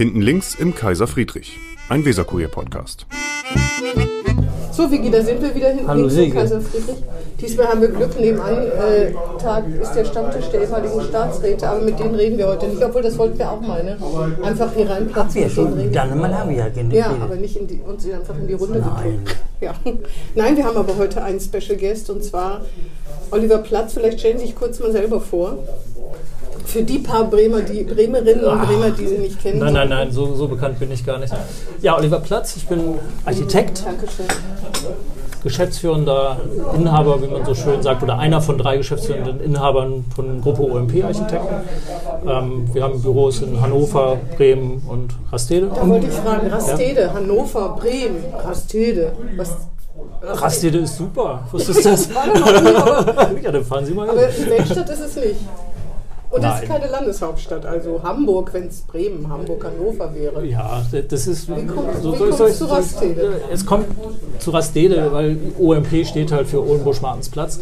Hinten links im Kaiser Friedrich, ein Weserkurier-Podcast. So, Vicky, da sind wir wieder hinten Hallo, links im. Kaiser Friedrich. Diesmal haben wir Glück, nebenan äh, Tag ist der Stammtisch der ehemaligen Staatsräte, aber mit denen reden wir heute nicht, obwohl das wollten wir auch mal, ne? Einfach hier reinplatzen Ja, und denen schon. Dann mal haben wir ja geredet. Ja, aber nicht in die, uns einfach in die Runde Nein. Ja. Nein, wir haben aber heute einen Special Guest und zwar Oliver Platz. Vielleicht stellen Sie sich kurz mal selber vor. Für die paar Bremer, die Bremerinnen und Bremer, die Sie nicht kennen. Nein, nein, nein, so, so bekannt bin ich gar nicht. Ja, Oliver Platz, ich bin Architekt, Dankeschön. geschäftsführender Inhaber, wie man so schön sagt, oder einer von drei geschäftsführenden Inhabern von Gruppe OMP Architekten. Ähm, wir haben Büros in Hannover, Bremen und Rastede. Da wollte ich fragen, Rastede, Hannover, Bremen, Rastede. Was, Rastede ist super. Was ist das? aber, ja, dann fahren Sie mal aber hin. die Weltstadt ist es nicht. Und das ist keine Landeshauptstadt. Also Hamburg, wenn es Bremen, Hamburg, Hannover wäre. Ja, das ist. Wie kommt- wie kommt's zu Rastede? Es kommt zu Rastede, weil OMP steht halt für Ohlenbusch-Martensplatz.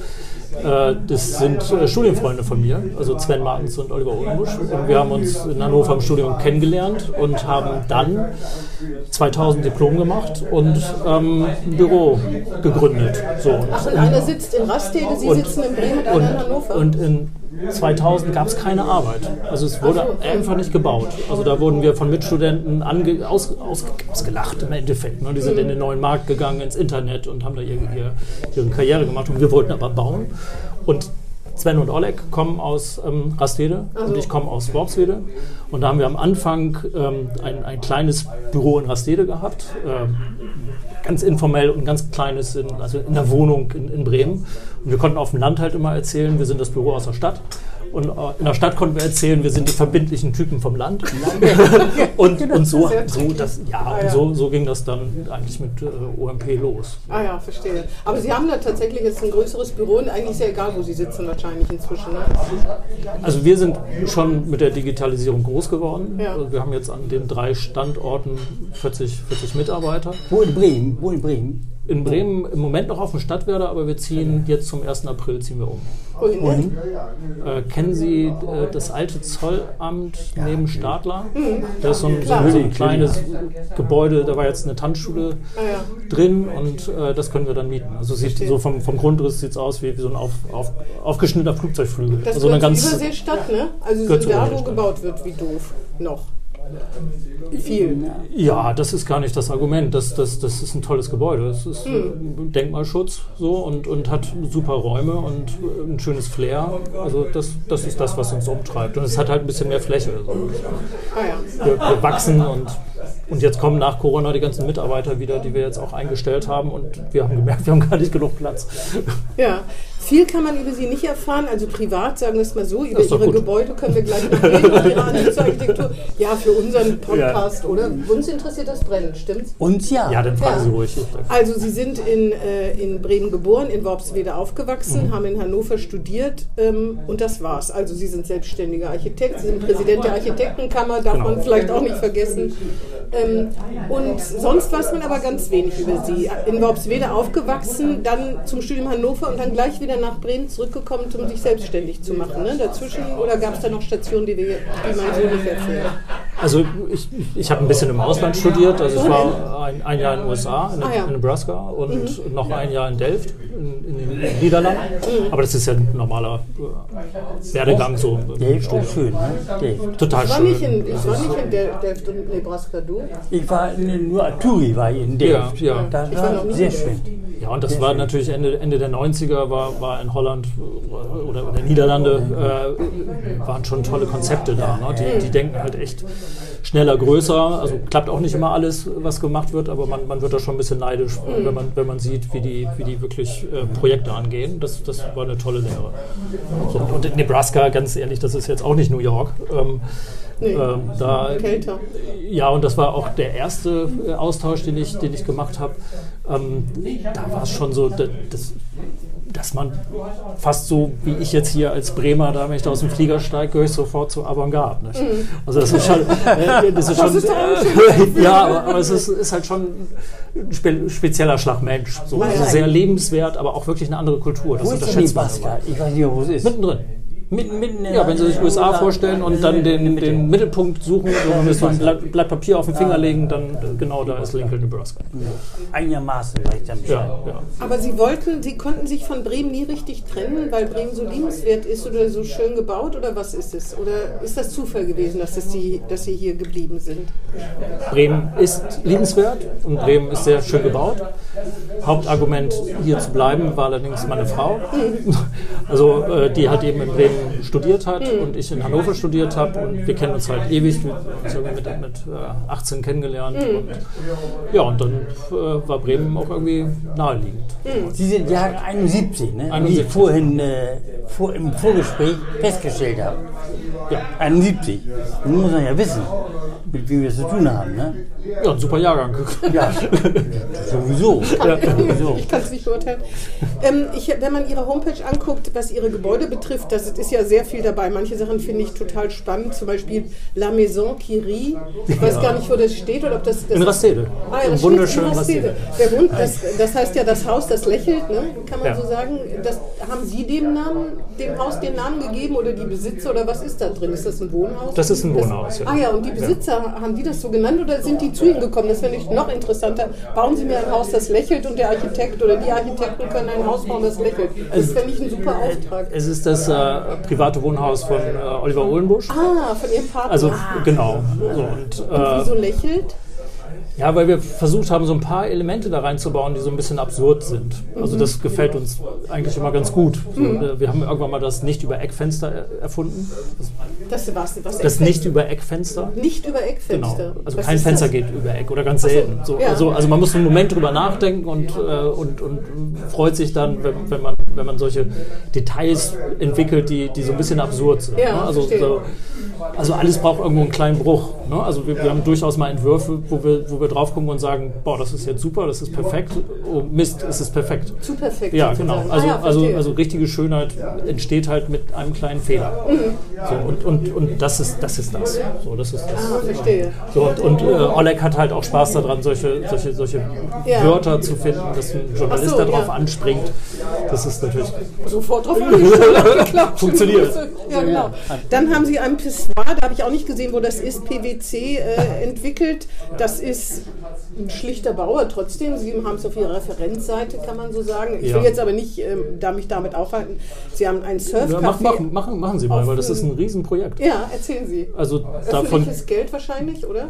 Äh, Das sind äh, Studienfreunde von mir, also Sven Martens und Oliver Ohlenbusch. Und wir haben uns in Hannover im Studium kennengelernt und haben dann 2000 Diplom gemacht und ähm, ein Büro gegründet. So. Ach, und einer sitzt in Rastede, Sie sitzen in Bremen und einer in Hannover. Und in 2000 gab es keine Arbeit. Also es wurde einfach nicht gebaut. Also da wurden wir von Mitstudenten ange, aus, aus, ausgelacht im Endeffekt. Ne? Die sind in den neuen Markt gegangen, ins Internet und haben da ihre, ihre, ihre Karriere gemacht. Und wir wollten aber bauen. Und Sven und Oleg kommen aus ähm, Rastede und ich komme aus Worpswede. Und da haben wir am Anfang ähm, ein, ein kleines Büro in Rastede gehabt. Ähm, ganz informell und ganz kleines, in, also in der Wohnung in, in Bremen. Und wir konnten auf dem Land halt immer erzählen, wir sind das Büro aus der Stadt. Und äh, in der Stadt konnten wir erzählen, wir sind die verbindlichen Typen vom Land. und, und so, so, das, ja, Ah, ja. so, so ging das dann eigentlich mit äh, OMP los. Ah ja, verstehe. Aber Sie haben da tatsächlich jetzt ein größeres Büro und eigentlich ist ja egal, wo Sie sitzen wahrscheinlich inzwischen. Ne? Also wir sind schon mit der Digitalisierung groß geworden. Ja. Also Wir haben jetzt an den drei Standorten 40, 40 Mitarbeiter. Wo in Bremen? Wo in Bremen? In Bremen im Moment noch auf dem Stadtwerder, aber wir ziehen jetzt zum 1. April ziehen wir um. Denn? Äh, kennen Sie äh, das alte Zollamt neben Stadler? Da ist so ein, so, ein, so ein kleines Gebäude, da war jetzt eine Tanzschule Ah, ja. drin und äh, das können wir dann mieten. Also sieht so vom, vom Grundriss sieht es aus wie, wie so ein auf, auf, aufgeschnittener Flugzeugflügel. Das also eine ganz Überseestadt, ne? Also sind zur da, wo gebaut wird, wie doof. Noch. Viel. Ja, das ist gar nicht das Argument. Das, das, das ist ein tolles Gebäude. Es ist Hm. äh, Denkmalschutz so und, und hat super Räume und äh, ein schönes Flair. Also das, das ist das, was uns umtreibt. Und es hat halt ein bisschen mehr Fläche. So. Ah. Wir, wir wachsen und, und jetzt kommen nach Corona die ganzen Mitarbeiter wieder, die wir jetzt auch eingestellt haben. Und wir haben gemerkt, wir haben gar nicht genug Platz. Ja, viel kann man über Sie nicht erfahren, also privat, sagen wir es mal so, über Ihre gut. Gebäude können wir gleich noch reden, und Ihre Architektur. Ja, für unseren Podcast, oder? Uns interessiert das brennend, stimmt's? Uns ja. Ja, dann fragen Ja. Sie ruhig. Also Sie sind in, äh, in Bremen geboren, in Worpswede aufgewachsen, haben in Hannover studiert ähm, und das war's. Also Sie sind selbstständiger Architekt, Sie sind Präsident der Architektenkammer, darf man vielleicht auch nicht vergessen. Ähm, und sonst weiß man aber ganz wenig über Sie. In Worpswede aufgewachsen, dann zum Studium Hannover und dann gleich wieder nach Bremen zurückgekommen, um sich selbstständig zu machen. Ne? Dazwischen, oder gab es da noch Stationen, die, wir, die man so nicht erzählt? Also ich, ich habe ein bisschen im Ausland studiert. Also ich war ein, ein Jahr in den USA, in, Ah, ja. in Nebraska und noch ein Jahr in Delft, in, in den Niederlanden. Aber das ist ja ein normaler äh, Werdegang so auch Studium. schön, ne? Dave. Total Ich war nicht schön. in, ich war nicht in Del Delft und Nebraska, du? Ich war in, nur Aturi war ich in Dave. Ja, ja. Das war sehr schön. Ja, und das war natürlich Ende, Ende der 90er, war, war in Holland äh, oder, oder Niederlande, äh, waren schon tolle Konzepte da. Ne? Die, die denken halt echt schneller, größer. Also klappt auch nicht immer alles, was gemacht wird, aber man, man wird da schon ein bisschen neidisch, wenn, man, wenn man sieht, wie die, wie die wirklich äh, Projekte angehen. Das, das war eine tolle Lehre. So, und in Nebraska, ganz ehrlich, das ist jetzt auch nicht New York. Ähm, Nee. ähm, da, Kälter. ja, und das war auch der erste äh, Austausch, den ich, den ich gemacht habe. Ähm, da war es schon so, da- das, dass man fast so wie ich jetzt hier als Bremer, da wenn ich da aus dem Flieger steige, gehöre ich sofort zu Avantgarde. Nicht? Also das ist schon, äh, das ist schon ist doch äh, ja, aber, aber es ist, ist halt schon ein spe spezieller Schlag Mensch. So. Also sehr lebenswert, aber auch wirklich eine andere Kultur. Das Wo ist unterschätzt man? Ich weiß nicht, wo es ist. Mittendrin. Mitten, mitten in Ja, wenn Sie sich USA vorstellen und dann den, Mitte. den Mittelpunkt suchen, so ein Blatt, Blatt Papier auf den Finger legen, dann äh, genau da ist Lincoln, Nebraska. Einigermaßen weiß ich dann Bescheid. Ja, ja. Aber Sie wollten, Sie konnten sich von Bremen nie richtig trennen, weil Bremen so liebenswert ist oder so schön gebaut oder was ist es? Oder ist das Zufall gewesen, dass, es Sie, dass Sie hier geblieben sind? Bremen ist liebenswert und Bremen ist sehr schön gebaut. Hauptargument hier zu bleiben war allerdings meine Frau. Also äh, die hat eben in Bremen studiert hat und ich in Hannover studiert habe und wir kennen uns halt ewig. Wir haben uns irgendwie mit, mit äh, 18 kennengelernt und ja und dann äh, war Bremen auch irgendwie naheliegend. Sie sind Jahre 71, ne? Wie 71. ich vorhin äh, vor, im Vorgespräch festgestellt habe. Ja, 71. Nun muss man ja wissen, mit wem wir es zu tun haben, ne? ja ein super Jahrgang. Ja, sowieso. sowieso. Ich kann es nicht beurteilen. Ähm, ich, wenn man Ihre Homepage anguckt, was Ihre Gebäude betrifft, das ist ja sehr viel dabei. Manche Sachen finde ich total spannend. Zum Beispiel La Maison qui rit. Ich weiß gar nicht, wo das steht oder ob das. das In Rastede. Ah, ja, das Rastede. Der Wund, das, das heißt ja das Haus, das lächelt, ne? kann man Ja. so sagen. Das, haben Sie dem Namen, dem Haus den Namen gegeben oder die Besitzer oder was ist da drin? Ist das ein Wohnhaus? Das ist ein Wohnhaus, ja. Ah ja, und die Besitzer, haben die das so genannt oder sind die zu Ihnen gekommen? Das finde ich noch interessanter. Bauen Sie mir ein Haus, das lächelt und der Architekt oder die Architekten können ein Haus bauen, das lächelt. Das finde ich ein super Auftrag. Es ist das äh, private Wohnhaus von äh, Oliver Ohlenbusch. Ah, von Ihrem Partner. Also ah. genau. So, und, äh, Wieso lächelt? Ja, weil wir versucht haben, so ein paar Elemente da reinzubauen, die so ein bisschen absurd sind. Also das gefällt uns eigentlich immer ganz gut. So, äh, Wir haben irgendwann mal das nicht über Eckfenster er- erfunden. Das was, was Das nicht über Eckfenster. nicht über Genau. Eckfenster. Also Was kein Fenster das? geht über Eck oder ganz selten. So, ja. also, also man muss einen Moment drüber nachdenken und, äh, und, und freut sich dann, wenn, wenn, man, wenn man solche Details entwickelt, die, die so ein bisschen absurd sind. Ja, ne? also, so, also alles braucht irgendwo einen kleinen Bruch. Ne? Also wir, wir haben durchaus mal Entwürfe, wo wir, wo wir drauf gucken und sagen, boah, das ist jetzt super, das ist perfekt. Oh Mist, es ist perfekt. Zu perfekt. Ja, genau. Also, ah, also, verstehe. also richtige Schönheit entsteht halt mit einem kleinen Fehler. So, und, und, und das ist das. Ist das. So, das, ist das. ah, verstehe. So, und und äh, Oleg hat halt auch Spaß daran, solche, solche, solche Ja. Wörter zu finden, dass ein Journalist so, darauf ja. anspringt. Das ist natürlich. Sofort drauf. Funktioniert. Ja, genau. Dann haben Sie Pissoir, da habe ich auch nicht gesehen, wo das ist, PwC äh, entwickelt. Das ist ein schlichter Bauer trotzdem. Sie haben es auf Ihrer Referenzseite, kann man so sagen. Ich Ja. will jetzt aber nicht ähm, da mich damit aufhalten. Sie haben ein Ja, Surfcafé. mach, machen, machen, Sie mal, weil das ist ein dem- Riesenprojekt. Ja, erzählen Sie. Also davon, Öffentliches Geld wahrscheinlich, oder?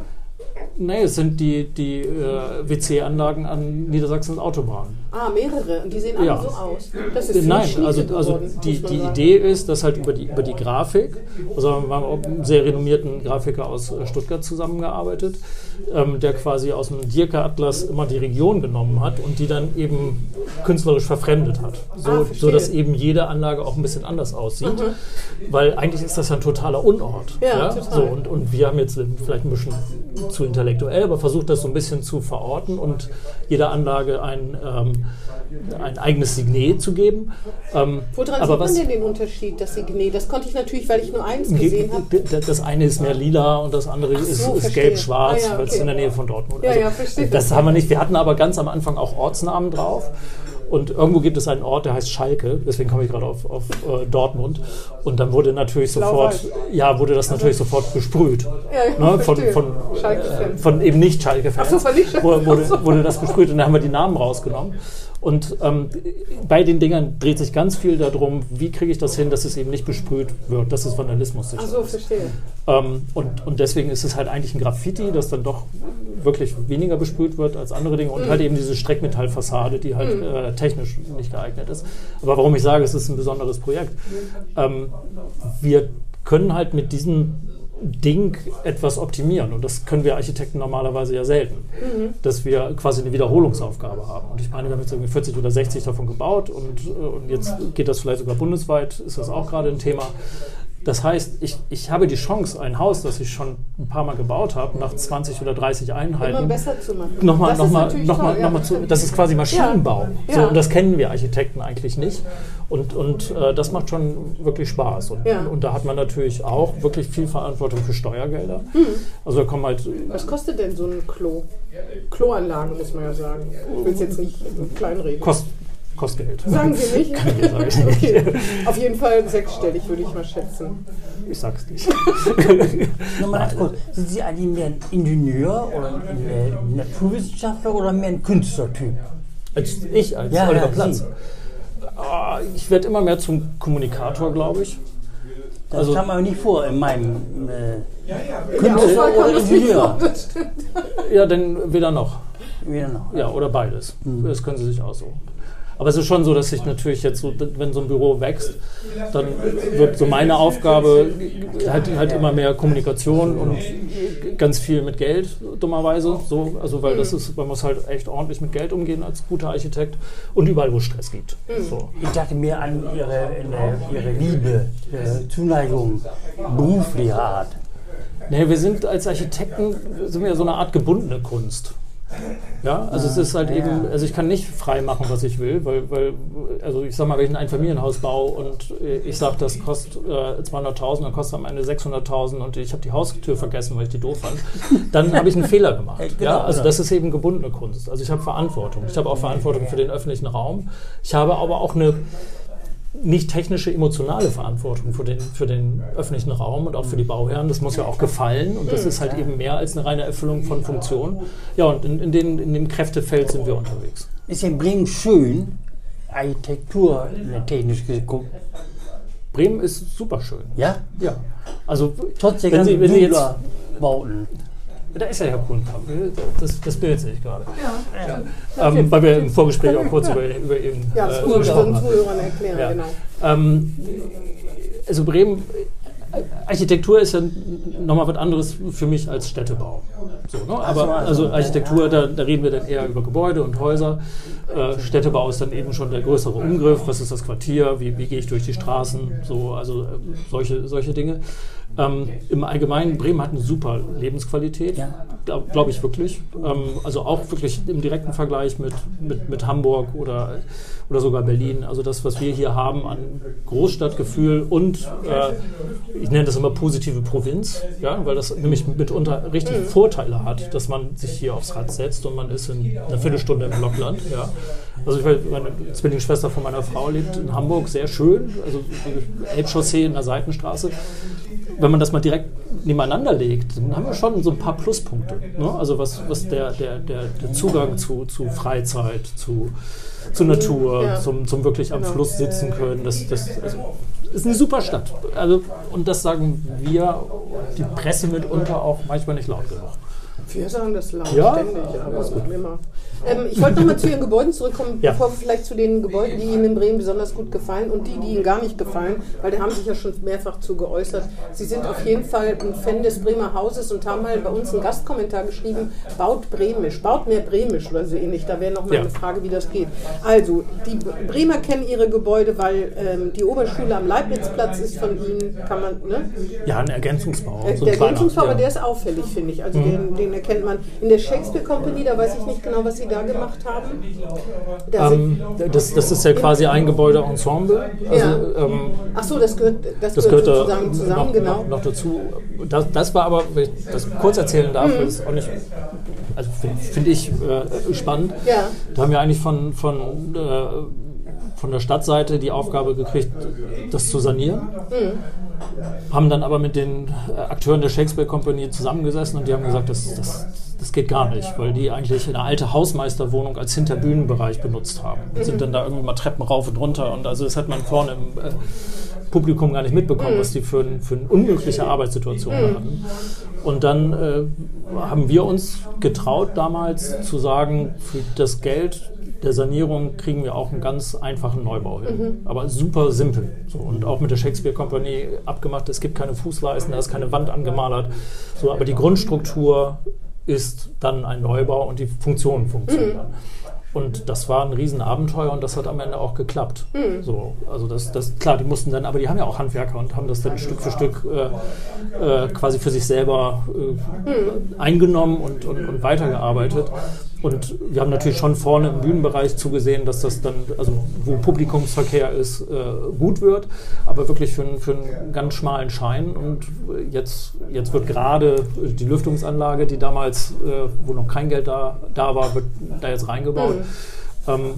nee, es sind die, die äh, WC-Anlagen an Niedersachsens Autobahnen. Ah, mehrere. Und die sehen alle Ja. so aus. Das ist Nein, ziemlich also, also die, die. Idee ist, dass halt über die, über die Grafik, also wir haben auch mit einem sehr renommierten Grafiker aus äh, Stuttgart zusammengearbeitet, ähm, der quasi aus dem Dirke-Atlas immer die Region genommen hat und die dann eben künstlerisch verfremdet hat. So, Ah, so dass eben jede Anlage auch ein bisschen anders aussieht. Weil eigentlich ist das ja ein totaler Unort. Ja, total. So, und, und wir haben jetzt vielleicht ein bisschen zu intellektuell, aber versucht das so ein bisschen zu verorten und jeder Anlage ein, ähm, ein eigenes Signet zu geben. Ähm, Woran aber sieht was, man denn den Unterschied, das Signet? Das konnte ich natürlich, weil ich nur eins gesehen habe. Das eine ist mehr lila und das andere ist, so, ist verstehe. gelb-schwarz, Ah, ja, weil es okay. in der Nähe von Dortmund Ja, ja, verstehe. Das haben wir nicht. Wir hatten aber ganz am Anfang auch Ortsnamen drauf. Und irgendwo gibt es einen Ort, der heißt Schalke, deswegen komme ich gerade auf, auf äh, Dortmund. Und dann wurde natürlich sofort, ja, wurde das natürlich sofort besprüht. Ja, ne, von, von, äh, von eben nicht Schalke-Fans. So, wurde, wurde das besprüht und dann haben wir die Namen rausgenommen. Und ähm, bei den Dingern dreht sich ganz viel darum, wie kriege ich das hin, dass es eben nicht besprüht wird. Das ist Vandalismus sicher. Ach so, verstehe. Ähm, und, und deswegen ist es halt eigentlich ein Graffiti, das dann doch wirklich weniger besprüht wird als andere Dinge und halt eben diese Streckmetallfassade, die halt äh, technisch nicht geeignet ist. Aber warum ich sage, es ist ein besonderes Projekt. Ähm, wir können halt mit diesem Ding etwas optimieren und das können wir Architekten normalerweise ja selten, dass wir quasi eine Wiederholungsaufgabe haben. Und ich meine, wir haben jetzt irgendwie 40 oder 60 davon gebaut und, äh, und jetzt geht das vielleicht sogar bundesweit, ist das auch gerade ein Thema. Das heißt, ich, ich habe die Chance, ein Haus, das ich schon ein paar Mal gebaut habe, nach 20 oder 30 Immer Einheiten, besser zu machen. nochmal, Das ist nochmal, nochmal, toll, ja. nochmal zu, das ist quasi Maschinenbau. Ja. So, Ja. und das kennen wir Architekten eigentlich nicht. Und, und äh, das macht schon wirklich Spaß. Und, Ja. und da hat man natürlich auch wirklich viel Verantwortung für Steuergelder. Hm. Also da kommen halt, Was kostet denn so ein Klo? Kloanlage, muss man ja sagen. Ich will es jetzt nicht kleinreden. kost, kostet Geld. Sagen Sie nicht? Kann ich sagen. Okay. Auf jeden Fall sechsstellig, würde ich mal schätzen. Ich sag's nicht. Nochmal ganz kurz. Sind Sie eigentlich mehr ein Ingenieur oder ein Naturwissenschaftler oder mehr ein Künstlertyp? Als ich, als Ja, Oliver ja, Platz. Sie. Ah, Ich werde immer mehr zum Kommunikator, glaube ich. Das Also- kam mir nicht vor in meinem äh, Künstler kam oder Ingenieur. Ja, denn weder noch. Wieder noch. Ja, oder beides. Mhm. Das können Sie sich aussuchen. Aber es ist schon so, dass ich natürlich jetzt so, wenn so ein Büro wächst, dann wird so meine Aufgabe halt, halt immer mehr Kommunikation und ganz viel mit Geld, dummerweise. So, also weil das ist, man muss halt echt ordentlich mit Geld umgehen als guter Architekt und überall, wo es Stress gibt. So. Ich dachte mir an Ihre, Ihre Liebe, äh, Zuneigung, beruflicher Art. Nee, wir sind als Architekten sind wir so eine Art gebundene Kunst. Ja, also es ist halt eben, also ich kann nicht frei machen, was ich will, weil, weil also ich sag mal, wenn ich ein Einfamilienhaus baue und äh, ich sage, das kostet äh, 200.000, dann kostet am Ende 600.000 und ich habe die Haustür vergessen, weil ich die doof fand, dann habe ich einen Fehler gemacht. Genau, Ja, also genau. das ist eben gebundene Kunst. Also ich habe Verantwortung. Ich habe auch Verantwortung für den öffentlichen Raum. Ich habe aber auch eine nicht technische, emotionale Verantwortung für den, für den öffentlichen Raum und auch für die Bauherren. Das muss ja auch gefallen und das ist halt eben mehr als eine reine Erfüllung von Funktion. Ja, und in, in, den, in dem Kräftefeld sind wir unterwegs. Ist in Bremen schön, Architektur technisch geguckt. Bremen ist super schön. Ja? Ja. Also, Trotz der wenn Sie, ganzen wenn Sie jetzt. Bauten. Da ist ja Herr Kuhnkamp. Das, das Bild sehe ich gerade. Ähm, weil wir im Vorgespräch auch kurz über, über ihn Ja, das äh, gesprochen haben. Zuhörern erklären, Ja. genau. Ähm, also Bremen, Architektur ist ja nochmal was anderes für mich als Städtebau. So, ne? Aber also Architektur, da, da reden wir dann eher über Gebäude und Häuser. Äh, Städtebau ist dann eben schon der größere Umgriff. Was ist das Quartier? Wie, wie gehe ich durch die Straßen? So, also äh, solche, solche Dinge. Ähm, Im Allgemeinen, Bremen hat eine super Lebensqualität, Ja. glaube glaub ich wirklich. Ähm, also auch wirklich im direkten Vergleich mit, mit, mit Hamburg oder, oder sogar Berlin. Also das, was wir hier haben an Großstadtgefühl und äh, ich nenne das immer positive Provinz, ja, weil das nämlich mitunter richtig Vorteile hat, dass man sich hier aufs Rad setzt und man ist in einer Viertelstunde im Blockland. Ja. Also ich, weiß, meine Zwillingsschwester von meiner Frau lebt in Hamburg, sehr schön, also Elbchaussee in der Seitenstraße wenn man das mal direkt nebeneinander legt, dann haben wir schon so ein paar Pluspunkte. Ne? Also was, was der, der, der, der Zugang zu, zu Freizeit, zu, zu Natur, Ja. zum, zum wirklich am Genau. Fluss sitzen können, das, das also, ist eine super Stadt. Also, und das sagen wir, die Presse mitunter auch manchmal nicht laut genug. Wir sagen das laut, Ja? ständig, aber ist gut. Immer. Ähm, ich wollte nochmal zu Ihren Gebäuden zurückkommen, Ja. bevor wir vielleicht zu den Gebäuden, die Ihnen in Bremen besonders gut gefallen und die, die Ihnen gar nicht gefallen, weil da haben sich ja schon mehrfach zu geäußert. Sie sind auf jeden Fall ein Fan des Bremer Hauses und haben mal bei uns einen Gastkommentar geschrieben, baut bremisch, baut mehr bremisch oder so ähnlich. Da wäre nochmal Ja. eine Frage, wie das geht. Also, die Bremer kennen ihre Gebäude, weil ähm, die Oberschule am Leibnizplatz ist von Ihnen, kann man, ne? Ja, ein Ergänzungsbau. Äh, der Ergänzungsbau, aber ja. Mhm. der ist auffällig, finde ich. Also den, den erkennt man. In der Shakespeare Company, da weiß ich nicht genau, was sie da gemacht haben. Da Ähm, das, das ist ja quasi ein Gebäudeensemble. Also, Ja. ähm, ach so, das gehört, das Das gehört sozusagen zusammen, noch, genau. noch, noch dazu. Das, das war aber, wenn ich das kurz erzählen darf, Mhm. ist auch nicht, also finde find ich äh, spannend. Ja. Da haben wir eigentlich von, von, äh, von der Stadtseite die Aufgabe gekriegt, das zu sanieren. Mhm. Haben dann aber mit den äh, Akteuren der Shakespeare Company zusammengesessen und die haben gesagt, das, das, das geht gar nicht, weil die eigentlich eine alte Hausmeisterwohnung als Hinterbühnenbereich benutzt haben. Und sind dann da irgendwie mal Treppen rauf und runter und also das hat man vorne im äh, Publikum gar nicht mitbekommen, was die für, ein, für eine unmögliche Arbeitssituation hatten. Und dann äh, haben wir uns getraut damals zu sagen, für das Geld der Sanierung kriegen wir auch einen ganz einfachen Neubau hin. Aber super simpel. So, und auch mit der Shakespeare Company abgemacht, es gibt keine Fußleisten, da ist keine Wand angemalert. So, aber die Grundstruktur ist dann ein Neubau und die Funktionen funktionieren. dann. Und das war ein Riesenabenteuer und das hat am Ende auch geklappt. So, also das, das, klar, die mussten dann, aber die haben ja auch Handwerker und haben das dann Stück für Stück äh, äh, quasi für sich selber äh, eingenommen und, und, und weitergearbeitet. Und wir haben natürlich schon vorne im Bühnenbereich zugesehen, dass das dann, also wo Publikumsverkehr ist, äh, gut wird, aber wirklich für, einen- für einen ganz schmalen Schein. Und jetzt, jetzt wird gerade die Lüftungsanlage, die damals, äh, wo noch kein Geld da, da war, wird da jetzt reingebaut. ähm,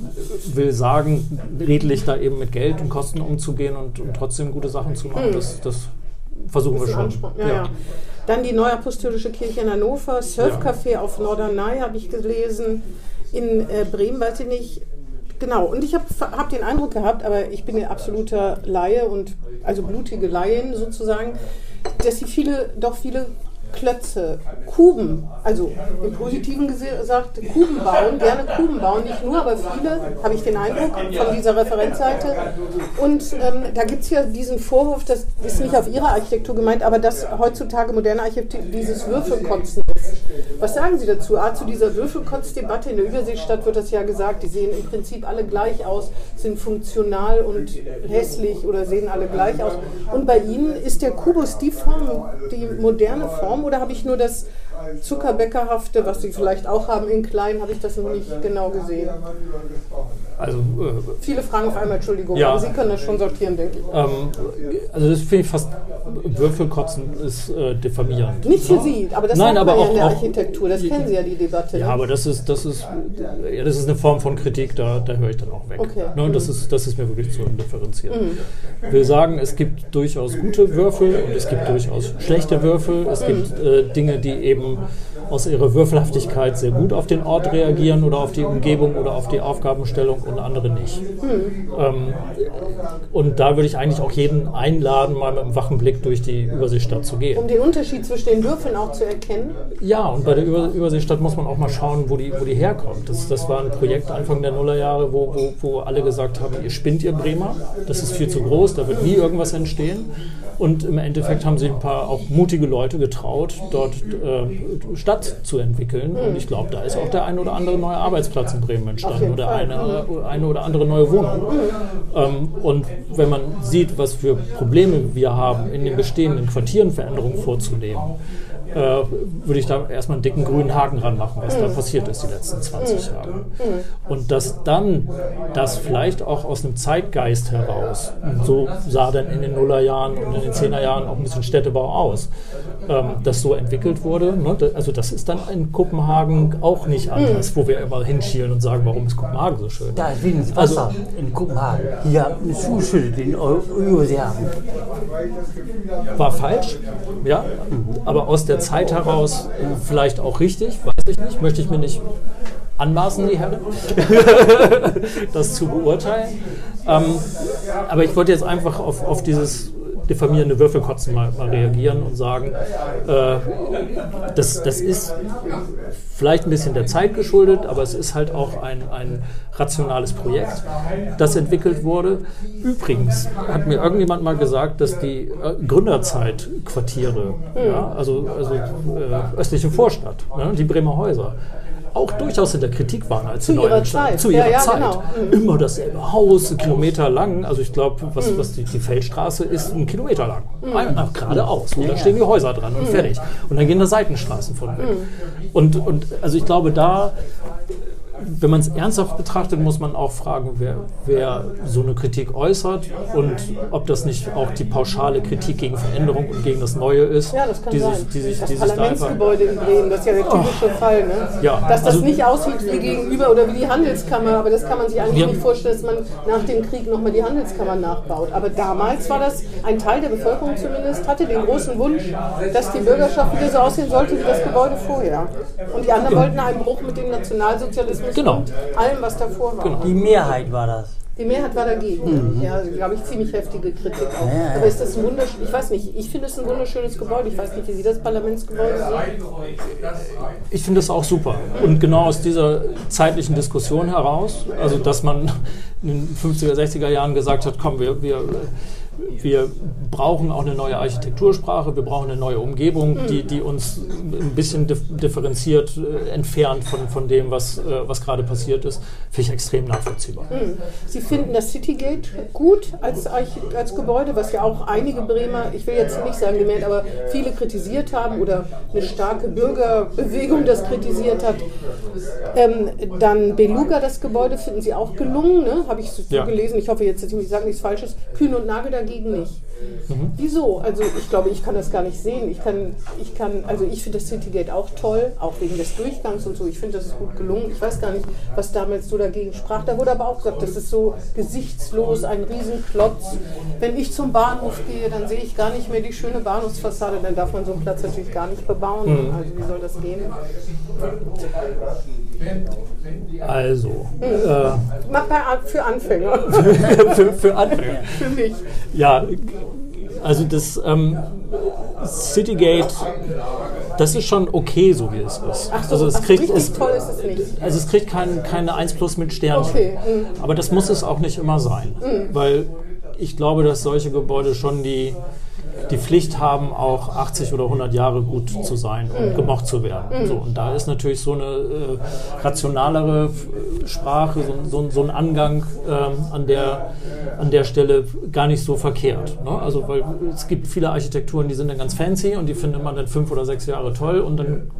will sagen, redlich da eben mit Geld und Kosten umzugehen und, und trotzdem gute Sachen zu machen. Das, das versuchen wir schon. Anspruch. Ja, ja. Dann die Neuapostolische Kirche in Hannover, Surfcafé auf Norderney habe ich gelesen. In äh, Bremen, weiß ich nicht. Genau, und ich habe hab den Eindruck gehabt, aber ich bin ein absoluter Laie und also blutige Laien sozusagen, dass sie viele, doch viele Klötze, Kuben, also im Positiven gesagt, Kuben bauen, gerne Kuben bauen, nicht nur, aber viele, habe ich den Eindruck, von dieser Referenzseite. Und ähm, da gibt es ja diesen Vorwurf, das ist nicht auf Ihre Architektur gemeint, aber dass heutzutage moderne Architektur dieses Würfelkotzen ist. Was sagen Sie dazu? Ah, zu dieser Würfelkotz-Debatte in der Überseestadt wird das ja gesagt, die sehen im Prinzip alle gleich aus, sind funktional und hässlich oder sehen alle gleich aus. Und bei Ihnen ist der Kubus die Form, die moderne Form, Form oder habe ich nur das Zuckerbäckerhafte, was Sie vielleicht auch haben in klein, habe ich das noch nicht genau gesehen? Also, äh, Viele Fragen auf einmal, Entschuldigung, ja, aber Sie können das schon sortieren, denke ich. Ähm, also das finde ich fast, Würfelkotzen ist äh, diffamierend. Nicht für Sie, aber das Nein, aber auch, ja in der Architektur, das kennen Sie ja, die Debatte. Ja, ne? aber das ist, das, ist, ja, das ist eine Form von Kritik, da, da höre ich dann auch weg. Okay. Ne, mhm. das, ist, das ist mir wirklich zu differenzieren. Mhm. Ich will sagen, es gibt durchaus gute Würfel und es gibt durchaus schlechte Würfel. Es gibt äh, Dinge, die eben aus ihrer Würfelhaftigkeit sehr gut auf den Ort reagieren oder auf die Umgebung oder auf die Aufgabenstellung und andere nicht. Mhm. Ähm, und da würde ich eigentlich auch jeden einladen, mal mit einem wachen Blick durch die Überseestadt zu gehen. Um den Unterschied zwischen den Würfeln auch zu erkennen? Ja, und bei der Über Überseestadt muss man auch mal schauen, wo die, wo die herkommt. Das, das war ein Projekt Anfang der Nullerjahre, wo, wo, wo alle gesagt haben, ihr spinnt ihr Bremer, das ist viel zu groß, da wird nie irgendwas entstehen. Und im Endeffekt haben sich ein paar auch mutige Leute getraut, dort äh, Stadt zu entwickeln. Und ich glaube, da ist auch der ein oder andere neue Arbeitsplatz in Bremen entstanden oder eine, eine oder andere neue Wohnung. Ähm, und wenn man sieht, was für Probleme wir haben, in den bestehenden Quartieren Veränderungen vorzunehmen, äh, würde ich da erstmal einen dicken grünen Haken ranmachen, was da passiert ist die letzten 20 Jahre. Und dass dann das vielleicht auch aus einem Zeitgeist heraus, so sah dann in den Nullerjahren und in den Zehnerjahren auch ein bisschen Städtebau aus, ähm, das so entwickelt wurde. Ne? Also das ist dann in Kopenhagen auch nicht anders, wo wir immer hinschielen und sagen, warum ist Kopenhagen so schön. Da ist wenigstens Wasser also, in Kopenhagen. Hier eine Zuschüttet in Überseehafen. War falsch, ja, aber aus der Zeit heraus vielleicht auch richtig, weiß ich nicht, möchte ich mir nicht anmaßen, die Herren, das zu beurteilen. Ähm, aber ich wollte jetzt einfach auf, auf dieses diffamierende Würfelkotzen mal, mal reagieren und sagen, äh, das, das ist vielleicht ein bisschen der Zeit geschuldet, aber es ist halt auch ein, ein rationales Projekt, das entwickelt wurde. Übrigens hat mir irgendjemand mal gesagt, dass die äh, Gründerzeitquartiere, ja, also, also äh, östliche Vorstadt, ne, die Bremer Häuser, auch durchaus in der Kritik waren als zu ihrer Zeit. Zu ihrer ja, ja, Zeit. Genau. Mhm. Immer dasselbe Haus, Kilometer lang. Also ich glaube, was, mhm. was die, die, Feldstraße ist, ein Kilometer lang. Mhm. Geradeaus. Und da stehen die Häuser dran und mhm. fertig. Und dann gehen da Seitenstraßen von weg. Und, und also ich glaube, da wenn man es ernsthaft betrachtet, muss man auch fragen, wer, wer, so eine Kritik äußert und ob das nicht auch die pauschale Kritik gegen Veränderung und gegen das Neue ist. Ja, das kann die sein. Sich, die sich, das die Parlamentsgebäude in Bremen, das ist ja der typische oh. Fall. Ne? Ja, dass das also, nicht aussieht wie gegenüber oder wie die Handelskammer, aber das kann man sich eigentlich nicht vorstellen, dass man nach dem Krieg nochmal die Handelskammer nachbaut. Aber damals war das, ein Teil der Bevölkerung zumindest, hatte den großen Wunsch, dass die Bürgerschaft wieder so aussehen sollte wie das Gebäude vorher. Und die anderen wollten einen Bruch mit dem Nationalsozialismus genau. allem, was davor war. Genau. Die Mehrheit war das. Die Mehrheit war dagegen. Mhm. Ja, glaube ich, ziemlich heftige Kritik auch. Ja, ja. Aber ist das ein wunderschönes, ich weiß nicht, ich finde es ein wunderschönes Gebäude. Ich weiß nicht, wie Sie das Parlamentsgebäude sehen. Ich finde es auch super. Und genau aus dieser zeitlichen Diskussion heraus, also dass man in den 50er, 60er Jahren gesagt hat, komm, wir, wir wir brauchen auch eine neue Architektursprache, wir brauchen eine neue Umgebung, die, die uns ein bisschen differenziert äh, entfernt von, von dem, was, äh, was gerade passiert ist, finde ich extrem nachvollziehbar. Hm. Sie finden das Citygate gut als, als Gebäude, was ja auch einige Bremer, ich will jetzt nicht sagen gemeint, aber viele kritisiert haben oder eine starke Bürgerbewegung das kritisiert hat. Ähm, dann Beluga, das Gebäude, finden Sie auch gelungen, ne? habe ich so ja. gelesen. Ich hoffe jetzt, ich sage nichts Falsches. Kühn und Nagel dagegen nicht. Mhm. Wieso? Also ich glaube, ich kann das gar nicht sehen. Ich kann, ich kann, also ich finde das Citygate auch toll, auch wegen des Durchgangs und so. Ich finde, das ist gut gelungen. Ich weiß gar nicht, was damals so dagegen sprach. Da wurde aber auch gesagt, das ist so gesichtslos, ein Riesenklotz. Wenn ich zum Bahnhof gehe, dann sehe ich gar nicht mehr die schöne Bahnhofsfassade. Dann darf man so einen Platz natürlich gar nicht bebauen. Mhm. Also wie soll das gehen? Also. Mhm. Äh, für Anfänger. für, für Anfänger. für mich. Ja, also das ähm, Citygate, das ist schon okay, so wie es ist. Ach so, also es ach, kriegt, es, toll ist es nicht. Also es kriegt kein, keine 1 plus mit Sternchen. Okay, mm. Aber das muss es auch nicht immer sein. Mhm. Weil ich glaube, dass solche Gebäude schon die, die Pflicht haben, auch 80 oder 100 Jahre gut zu sein und Mhm. gemocht zu werden. So, und da ist natürlich so eine äh, rationalere äh, Sprache, so, so, so ein Angang ähm, an, der, an der Stelle gar nicht so verkehrt. Ne? Also, weil es gibt viele Architekturen, die sind dann ganz fancy und die findet man dann fünf oder sechs Jahre toll und dann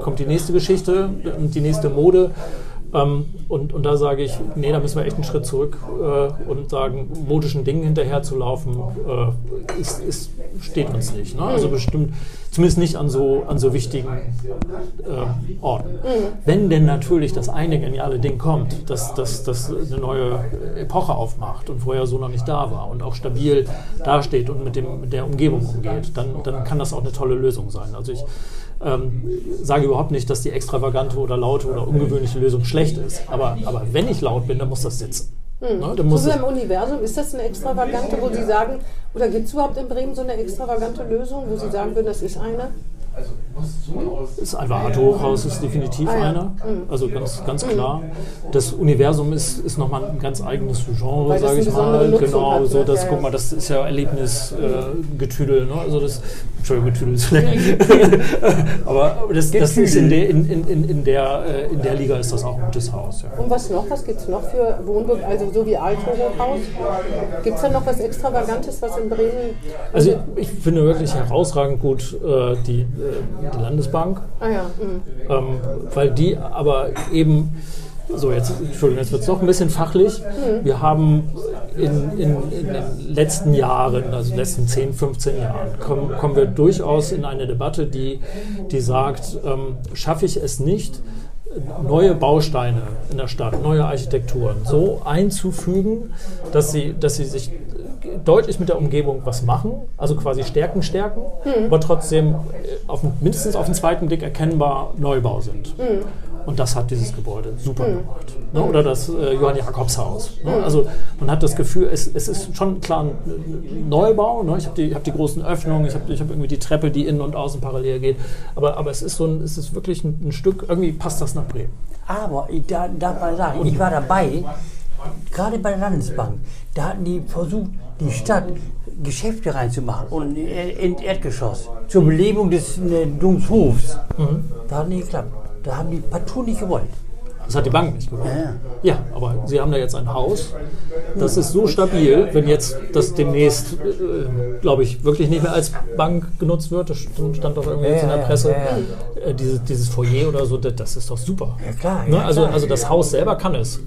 kommt die nächste Geschichte und die nächste Mode. Ähm, und, und da sage ich, nee, da müssen wir echt einen Schritt zurück äh, und sagen, modischen Dingen hinterherzulaufen, äh, ist, ist, steht uns nicht. Ne? Also bestimmt, zumindest nicht an so, an so wichtigen äh, Orten. Wenn denn natürlich das eine geniale Ding kommt, dass das, das eine neue Epoche aufmacht und vorher so noch nicht da war und auch stabil dasteht und mit, dem, mit der Umgebung umgeht, dann, dann kann das auch eine tolle Lösung sein. Also ich ähm, sage überhaupt nicht, dass die extravagante oder laute oder ungewöhnliche Lösung schlecht ist. Aber, aber wenn ich laut bin, dann muss das sitzen. Hm. Ne? Dann muss so es- im Universum, ist das eine extravagante, wo Sie sagen, oder gibt es überhaupt in Bremen so eine extravagante Lösung, wo Sie sagen würden, das ist eine? Das Alvarado Hochhaus ist definitiv Ah ja. einer. Also ganz, ganz klar. Das Universum ist, ist nochmal ein ganz eigenes Genre, sage ich mal. Nutzung Genau, hat, so ne? das, Ja, guck mal, das ist ja Erlebnisgetüdel. ne? Also das, Entschuldigung, ist schlecht. aber das, das ist in der, in, in, in, der, äh, in der Liga ist das auch ein gutes Haus. Ja. Und was noch? Was gibt es noch für Wohnbe also so wie Alto Hochhaus? Gibt es da noch was Extravagantes, was in Bremen? Also ich finde wirklich herausragend gut äh, die, äh, die Landesbank. Ah ja, mhm. ähm, weil die aber eben, so jetzt, Entschuldigung, jetzt wird es noch ein bisschen fachlich. Wir haben in, in, in den letzten Jahren, also letzten 10, 15 Jahren, kommen, kommen wir durchaus in eine Debatte, die, die sagt, ähm, schaffe ich es nicht, neue Bausteine in der Stadt, neue Architekturen so einzufügen, dass sie, dass sie sich deutlich mit der Umgebung was machen, also quasi Stärken stärken, aber trotzdem äh, auf, mindestens auf den zweiten Blick erkennbar Neubau sind. Und das hat dieses Gebäude super gemacht. Ne? Oder das äh, Johann Jakobs Haus. Ne? Also man hat das Gefühl, es, es ist schon klar ein Neubau. Ne? Ich habe die, hab die großen Öffnungen, ich habe hab irgendwie die Treppe, die innen und außen parallel geht. Aber, aber es ist so ein, es ist wirklich ein, ein Stück, irgendwie passt das nach Bremen. Aber ich da, darf mal sagen, ich war dabei, gerade bei der Landesbank, da hatten die versucht, die Stadt Geschäfte reinzumachen und in Erdgeschoss zur Belebung des äh, Domshofs. Da hat nicht geklappt. Da haben die partout nicht gewollt. Das hat die Bank nicht gewollt. Ja, ja. Ja, aber sie haben da jetzt ein Haus, das ist so stabil, wenn jetzt das demnächst, äh, glaube ich, wirklich nicht mehr als Bank genutzt wird, das stand doch irgendwie Ja, jetzt in der Presse, Äh, dieses, dieses Foyer oder so, das, das ist doch super. Ja, klar, Ne? also, klar. also das Haus selber kann es.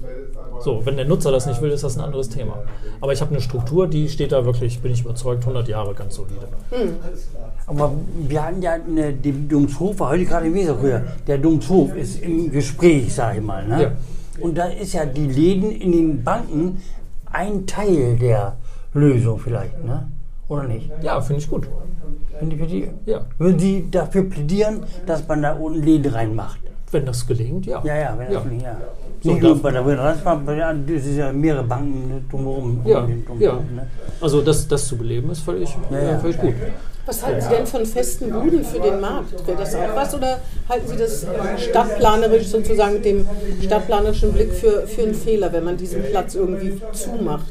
So, wenn der Nutzer das nicht will, ist das ein anderes Thema. Aber ich habe eine Struktur, die steht da wirklich, bin ich überzeugt, 100 Jahre ganz solide. Aber wir hatten ja eine, den Domshof, war heute gerade im Weserkühe. Der Domshof ist im Gespräch, sag ich mal. Ne? Ja. Und da ist ja die Läden in den Banken ein Teil der Lösung vielleicht, ne? Oder nicht? Ja, finde ich gut. Wenn die, wenn die, Ja. Würden Sie dafür plädieren, dass man da unten Läden reinmacht? Wenn das gelingt, ja. Ja, ja, wenn ja. das nicht, ja. So, nicht nur bei der der das ist ja mehrere Banken drumherum. um Ja, den Domshof, ja. Ne? Also das, das zu beleben ist völlig, Ja, ja. völlig gut. Was halten Sie denn von festen Buden für den Markt? Wäre das auch was oder halten Sie das stadtplanerisch sozusagen mit dem stadtplanerischen Blick für, für einen Fehler, wenn man diesen Platz irgendwie zumacht?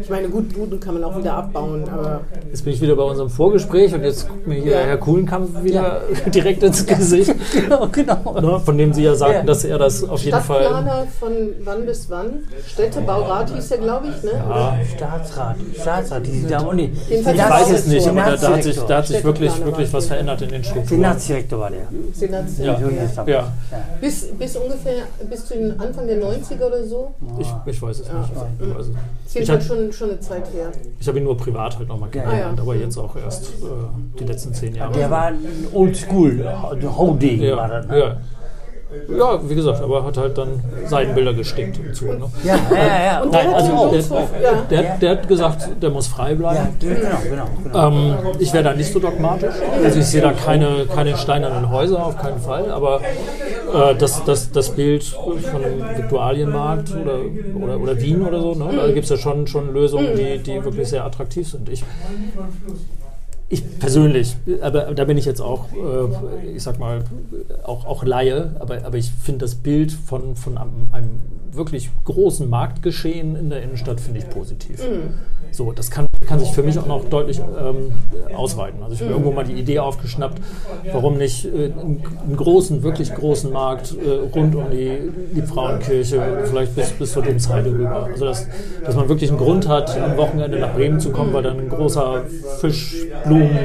Ich meine, gut, Buden kann man auch wieder abbauen, aber Jetzt bin ich wieder bei unserem Vorgespräch und jetzt guckt mir hier Ja. Herr Kuhlenkamp wieder direkt ins Gesicht, Genau, genau. ne, von dem Sie ja sagten, Ja. dass er das auf jeden Fall. Stadtplaner von wann bis wann? Städtebaurat hieß er, glaube ich, ne? Ja, Staatsrat, Staatsrat, die sind da auch nicht. Ich weiß es nicht, aber da, da hat sich. Da hat sich wirklich, wirklich war was verändert in den Strukturen. Senatsdirektor war der. Senats- Ja. Ja, Bis, bis ungefähr bis zu den Anfang der 90er oder so. ich, ich weiß es nicht. Ich, weiß es. Ist jedenfalls habe schon, schon eine Zeit her. ich hab ihn nur privat halt nochmal kennengelernt, ja. aber jetzt auch erst äh, die letzten zehn Jahre. Der war ein Oldschool, war ja, das. Ne? ja. Ja, wie gesagt, aber hat halt dann Seitenbilder gestickt im Zug. Ne? Ja, ja, ja. ja. Und der Nein, hat also der, ja. der, der hat gesagt, der muss frei ja, bleiben. genau, genau. genau. Ähm, ich wäre da nicht so dogmatisch. Also ich sehe da keine, keine steinernen Häuser, auf keinen Fall. Aber äh, das, das, das Bild von dem Viktualienmarkt oder, oder, oder Wien oder so, ne? da gibt es ja schon, schon Lösungen, die, die wirklich sehr attraktiv sind. Ich, ich persönlich, aber da bin ich jetzt auch, äh, ich sag mal, auch, auch Laie, aber, aber ich finde das Bild von, von einem, einem wirklich großen Marktgeschehen in der Innenstadt finde ich positiv. So, das kann, kann sich für mich auch noch deutlich ähm, ausweiten. Also ich habe irgendwo mal die Idee aufgeschnappt, warum nicht äh, einen, einen großen, wirklich großen Markt äh, rund um die Liebfrauenkirche, vielleicht bis, bis zur Domsheide rüber. Also dass, dass man wirklich einen Grund hat, am Wochenende nach Bremen zu kommen, weil dann ein großer Fisch, Blumen,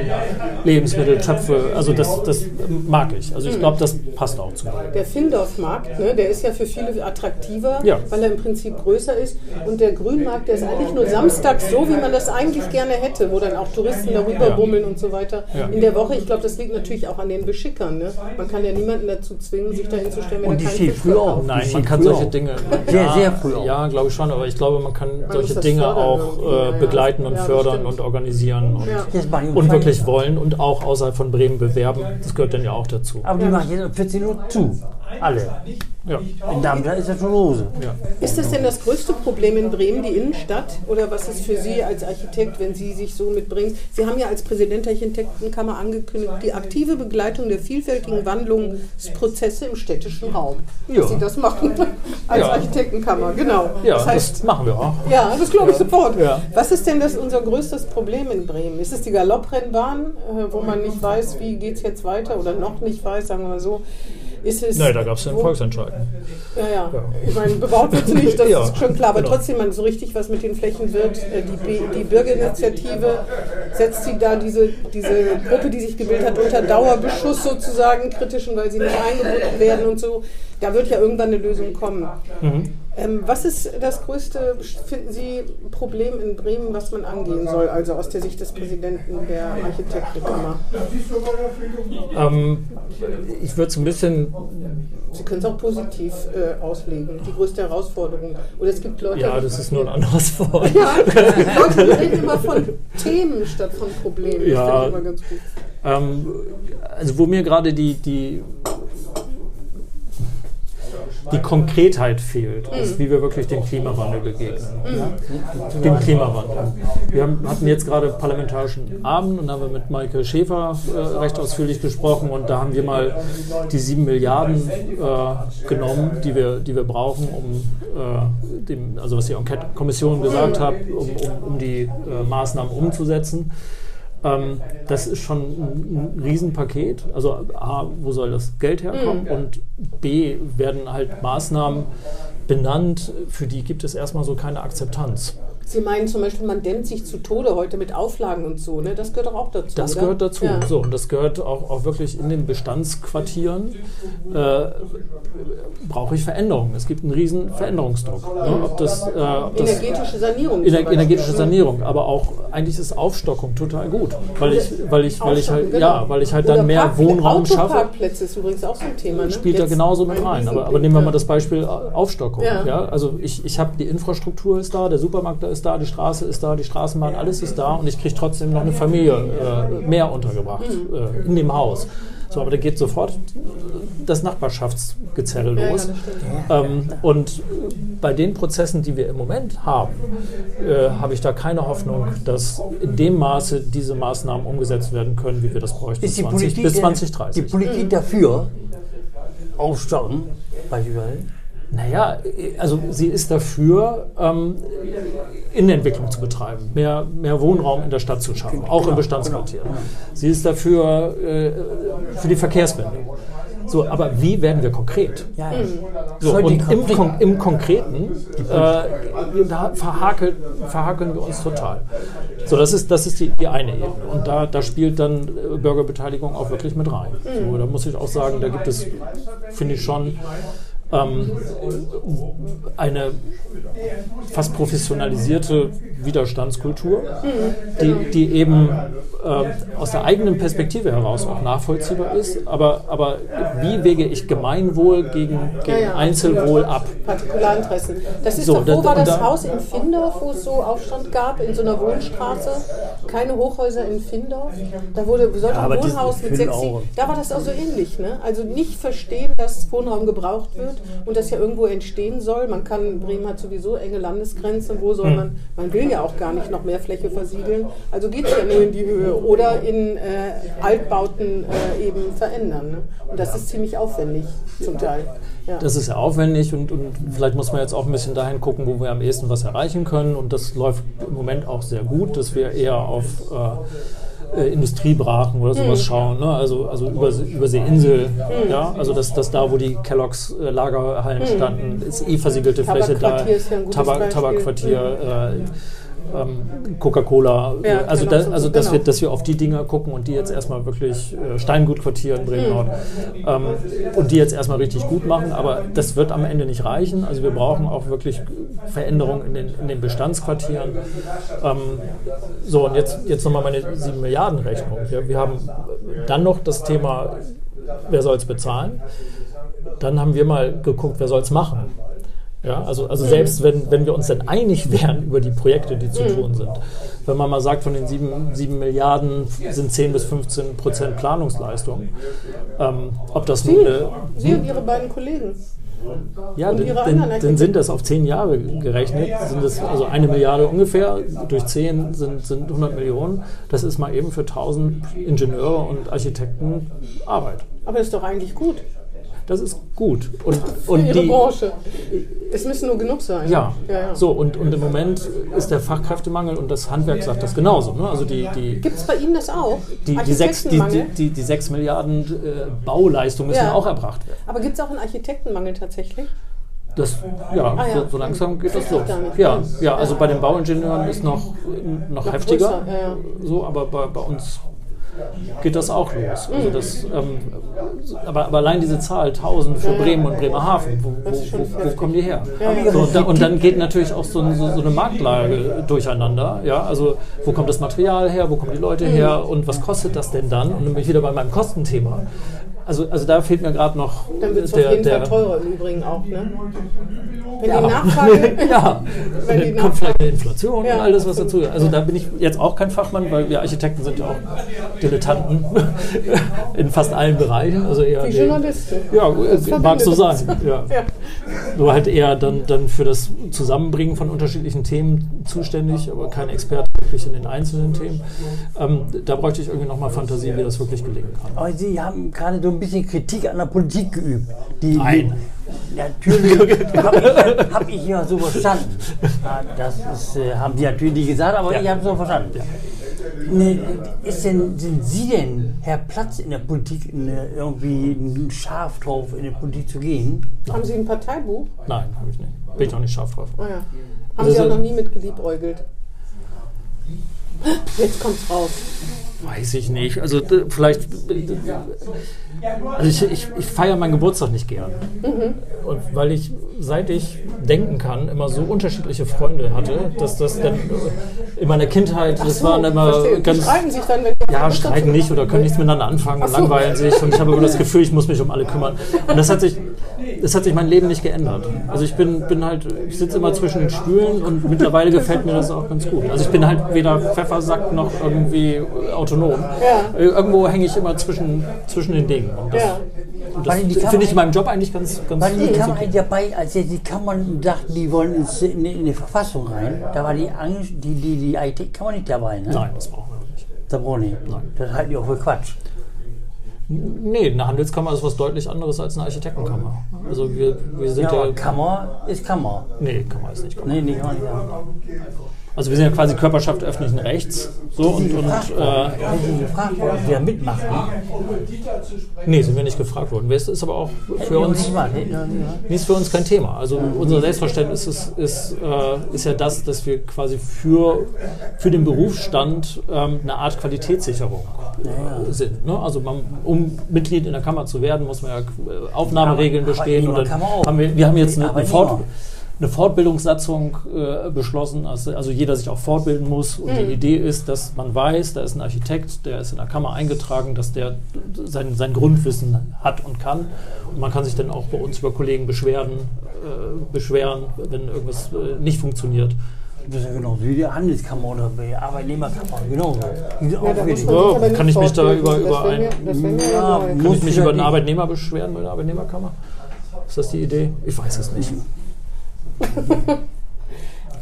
Lebensmittel, Töpfe, also das, das mag ich. Also ich glaube, das passt auch zu mir. Der Findorfmarkt, ne, der ist ja für viele attraktiver, Ja. weil er im Prinzip größer ist. Und der Grünmarkt, der ist eigentlich nur samstags so, wie man das eigentlich gerne hätte, wo dann auch Touristen darüber Ja. bummeln und so weiter. Ja. In der Woche, ich glaube, das liegt natürlich auch an den Beschickern. Ne? Man kann ja niemanden dazu zwingen, sich dahin zu stellen, wenn Und er die keinen Fisch früh auf. Nein, man kann solche auf. Dinge. Sehr, ja, sehr früh auch. Ja, glaube ich schon, aber ich glaube, man kann solche muss das Dinge fördern auch irgendwie, äh, begleiten und fördern stimmt. und organisieren und, und wirklich wollen und auch außerhalb von Bremen bewerben. Das gehört dann ja auch dazu. Aber die machen jetzt um 14 Uhr zu. Alle. Ja. In Darmstadt ist das schon Hose. Ja. Ist das denn das größte Problem in Bremen, die Innenstadt? Oder was ist für Sie als Architekt, wenn Sie sich so mit Bremen... Sie haben ja als Präsident der Architektenkammer angekündigt, die aktive Begleitung der vielfältigen Wandlungsprozesse im städtischen Raum. Ja. Dass Sie das machen als Ja. Architektenkammer, genau. Ja, das heißt, das machen wir auch. ja, das glaube ich sofort. Ja. Was ist denn das unser größtes Problem in Bremen? Ist es die Galopprennbahn, äh, wo man nicht weiß, wie geht es jetzt weiter oder noch nicht weiß, sagen wir mal so? Ist es, Nein, da gab es einen Volksentscheid. ja, ja. Ja. Ich meine, bebaut wird nicht, das Ja, ist schon klar. Aber genau. trotzdem, man, so richtig was mit den Flächen wird. Äh, Die, die Bürgerinitiative setzt sie da, diese, diese Gruppe, die sich gebildet hat, unter Dauerbeschuss sozusagen, kritischen, weil sie nicht eingebunden werden und so. Da wird ja irgendwann eine Lösung kommen. Mhm. Ähm, was ist das größte, finden Sie, Problem in Bremen, was man angehen soll, also aus der Sicht des Präsidenten der Architektenkammer? Ähm, ich würde es ein bisschen, Sie können es auch positiv äh, auslegen, die größte Herausforderung. Oder es gibt Leute, ja, das ist nur ein anderes Wort. Ja, Leute reden immer von Themen statt von Problemen. Ja. Das ich immer ganz gut. Ähm, also wo mir gerade die, die, die Konkretheit fehlt, ist, wie wir wirklich dem Klimawandel begegnen. Dem Klimawandel. Wir haben, hatten jetzt gerade parlamentarischen Abend und da haben wir mit Maike Schäfer äh, recht ausführlich gesprochen und da haben wir mal die sieben Milliarden äh, genommen, die wir, die wir brauchen, um äh, dem, also was die Enquete-Kommission gesagt hat, um, um, um die äh, Maßnahmen umzusetzen. Ähm, das ist schon ein, ein Riesenpaket. Also A, wo soll das Geld herkommen? Und B, werden halt Maßnahmen benannt, für die gibt es erstmal so keine Akzeptanz. Sie meinen zum Beispiel, man dämmt sich zu Tode heute mit Auflagen und so. Ne? Das gehört auch dazu. Das oder? gehört dazu. Ja. So, und das gehört auch, auch wirklich in den Bestandsquartieren. Äh, brauche ich Veränderungen. Es gibt einen riesen Veränderungsdruck. Ne? Ob das, äh, ob das Energetische Sanierung. Ener energetische Sanierung, aber auch eigentlich ist Aufstockung total gut, weil ich, weil ich, weil ich halt, Aufstocken, ja, genau. weil ich halt Oder dann mehr Park- Wohnraum schaffe. Autoparkplätze ist übrigens auch so ein Thema. Ne? spielt da Jetzt genauso mit ein rein. Aber, aber nehmen wir mal das Beispiel Aufstockung. Ja. Ja. Also ich, ich habe die Infrastruktur ist da, der Supermarkt da ist da, die Straße ist da, die Straßenbahn, alles ist da und ich kriege trotzdem noch eine Familie äh, mehr untergebracht Mhm. äh, in dem Haus. So, aber da geht sofort das Nachbarschaftsgezerre ja, los. ähm, und bei den Prozessen, die wir im Moment haben, äh, habe ich da keine Hoffnung, dass in dem Maße diese Maßnahmen umgesetzt werden können, wie wir das bräuchten Ist die 20, Politik, bis der- 2030. die Politik dafür, aufstocken, beispielsweise, Naja, also sie ist dafür, ähm, Innenentwicklung zu betreiben, mehr, mehr Wohnraum in der Stadt zu schaffen, auch im Bestandsquartier. Sie ist dafür äh, für die Verkehrswende. So, aber wie werden wir konkret? ja, ja. So, und im, Kon im Konkreten, äh, da verhakeln, verhakeln wir uns total. So, das ist, das ist die, die eine Ebene. Und da, da spielt dann äh, Bürgerbeteiligung auch wirklich mit rein. So, da muss ich auch sagen, da gibt es, finde ich schon, ähm, eine fast professionalisierte Widerstandskultur, die, die eben ähm, aus der eigenen Perspektive heraus auch nachvollziehbar ist. Aber, aber wie wege ich Gemeinwohl gegen, gegen Ja, ja. Einzelwohl ab? Partikularinteressen. Das ist So, doch, da- wo war das da- Haus in Findorf, wo es so Aufstand gab, in so einer Wohnstraße? Keine Hochhäuser in Findorf. Da wurde sollte aber ein Wohnhaus mit sechs. Da war das auch so ähnlich. Ne? Also nicht verstehen, dass Wohnraum gebraucht wird und das ja irgendwo entstehen soll. Man kann, Bremen hat sowieso enge Landesgrenzen. Wo Hm. soll man, man will ja auch gar nicht noch mehr Fläche versiegeln. Also geht es ja nur in die Höhe oder in äh, Altbauten äh, eben verändern. Ne? Und das ist ziemlich aufwendig zum Teil. Ja. Das ist ja aufwendig und, und vielleicht muss man jetzt auch ein bisschen dahin gucken, wo wir am ehesten was erreichen können. Und das läuft im Moment auch sehr gut, dass wir eher auf äh, äh, Industriebrachen oder sowas schauen. Ne? Also, also Übersee, Überseeinsel, ja, also dass, dass da, wo die Kelloggs äh, Lagerhallen standen, ist eh versiegelte Fläche da. Tabakquartier Tabak. Tabakquartier, äh, ähm, Coca-Cola, Ja, also, genau, da, so- also dass, genau. wir, dass wir auf die Dinger gucken und die jetzt erstmal wirklich äh, Steingutquartier in Bremen-Nord ähm, und die jetzt erstmal richtig gut machen, aber das wird am Ende nicht reichen. Also wir brauchen auch wirklich Veränderungen in den, in den Bestandsquartieren. Ähm, so, und jetzt, jetzt nochmal meine 7 Milliarden Rechnung. Ja, wir haben dann noch das Thema, wer soll es bezahlen? Dann haben wir mal geguckt, wer soll es machen. Ja, also, also selbst wenn, wenn wir uns dann einig wären über die Projekte, die zu tun sind, wenn man mal sagt, von den 7, 7 Milliarden sind 10 bis 15 Prozent Planungsleistung, ähm, ob das nun eine, Sie und Ihre beiden Kollegen. ja, dann, sind das auf 10 Jahre gerechnet, sind das also eine Milliarde ungefähr, durch 10 sind, sind 100 Millionen, das ist mal eben für 1000 Ingenieure und Architekten Arbeit. Aber das ist doch eigentlich gut Das ist gut. Und, und Ihre die, Branche. Es müssen nur genug sein. Ja, ja, ja. so und, und im Moment ist der Fachkräftemangel und das Handwerk sagt das genauso. Ne? Also die, die, Gibt es bei Ihnen das auch? die, die, sechs, die, die, die, sechs Milliarden äh, Bauleistung müssen Ja. auch erbracht werden. Aber gibt es auch einen Architektenmangel tatsächlich? Das, ja, Ah, ja. So, so langsam geht das los. Ja, ja, also bei den Bauingenieuren ist noch, noch, Noch heftiger, größer, ja, ja. so, aber bei, bei uns geht das auch los. Also das, ähm, aber, aber allein diese Zahl 1000 für Bremen und Bremerhaven, wo, wo, wo, wo kommen die her? So, und, da, und dann geht natürlich auch so, so, so eine Marktlage durcheinander. Ja? Also wo kommt das Material her, wo kommen die Leute her und was kostet das denn dann? Und dann bin ich wieder bei meinem Kostenthema. Also, also da fehlt mir gerade noch Dann wird es auf der, jeden der Fall teurer im Übrigen auch, ne? Wenn ja. die Nachfrage. ja, Wenn und die dann kommt vielleicht eine Inflation Ja. und all das, was dazu Also da bin ich jetzt auch kein Fachmann, weil wir Architekten sind ja auch Dilettanten in fast allen Bereichen. Also eher Die Journalisten. Ja, Das äh, mag so sein. Ja. Ja. Nur halt eher dann, dann für das Zusammenbringen von unterschiedlichen Themen zuständig, aber kein Experte wirklich in den einzelnen Themen. Ähm, da bräuchte ich irgendwie nochmal Fantasie, wie das wirklich gelingen kann. Aber Sie haben gerade so ein bisschen Kritik an der Politik geübt. Die, Nein. Die, natürlich habe ich, hab ich ja so verstanden. Ja, Das ist, äh, haben Sie natürlich nicht gesagt, aber Ja. ich habe es so verstanden. Ne, ist denn, sind Sie denn, Herr Platz, in der Politik ne, irgendwie ein scharf drauf, in die Politik zu gehen? Haben Sie ein Parteibuch? Nein, habe ich nicht. Bin ich auch nicht scharf drauf. Oh ja. Haben Also Sie auch noch nie mit geliebäugelt? Jetzt kommt's raus. Weiß ich nicht. Also vielleicht. Also ich, ich, ich feiere meinen Geburtstag nicht gern. Und weil ich, seit ich denken kann, immer so unterschiedliche Freunde hatte, dass das dann in meiner Kindheit, das So, waren immer verstehe. Die ganz. streiten sich dann, wenn Ja, streiten nicht oder können nichts miteinander anfangen und so. langweilen sich. Und ich habe immer das Gefühl, ich muss mich um alle kümmern. Und das hat sich, das hat sich mein Leben nicht geändert. Also ich bin, bin halt, ich sitze immer zwischen den Stühlen und mittlerweile gefällt mir das auch ganz gut. Also ich bin halt weder Pfeffersack noch irgendwie autonom. Ja. Äh, Irgendwo hänge ich immer zwischen, zwischen den Dingen. Und das, Ja. und das finde ich in meinem Job eigentlich ganz, ganz, Weil die ganz Kammer okay. dabei, als die Kammern dachten, die wollen ins, in, die- in die Verfassung rein, da war die Angst, die, die, die IT-Kammer nicht dabei, ne? Nein, das brauchen wir nicht. Da brauchen die. Nein. Das halten die auch für Quatsch. Nee, eine Handelskammer ist was deutlich anderes als eine Architektenkammer. Also wir, wir sind Ja, ja. Kammer ist Kammer. nee, Kammer ist nicht Kammer. Nee, nicht haben. Also wir sind ja quasi Körperschaft öffentlichen Rechts. So und, und gefragt äh, wer mitmacht. nee, sind wir nicht gefragt worden. Das ist aber auch für uns. Nee, ist für uns kein Thema. Also unser Selbstverständnis ist, ist, äh, ist ja das, dass wir quasi für, für den Berufsstand ähm, eine Art Qualitätssicherung äh, sind. Ne? Also man, um Mitglied in der Kammer zu werden, muss man ja äh, Aufnahmeregeln bestehen. Und dann haben wir, wir haben jetzt eine, eine. Fort, eine Fortbildungssatzung äh, beschlossen, also, also jeder sich auch fortbilden muss. Und die Idee ist, dass man weiß, da ist ein Architekt, der ist in der Kammer eingetragen, dass der sein, sein Grundwissen hat und kann. Und man kann sich dann auch bei uns über Kollegen beschwerden, äh, beschweren, wenn irgendwas äh, nicht funktioniert. Das ist ja genauso wie die Handelskammer oder die Arbeitnehmerkammer. Sind Ja, nicht kann ich mich da über- über ein- Ja. Kann Muss ich mich über einen. Arbeitnehmer beschweren bei der Arbeitnehmerkammer? Ist das die Idee? Ich weiß es nicht.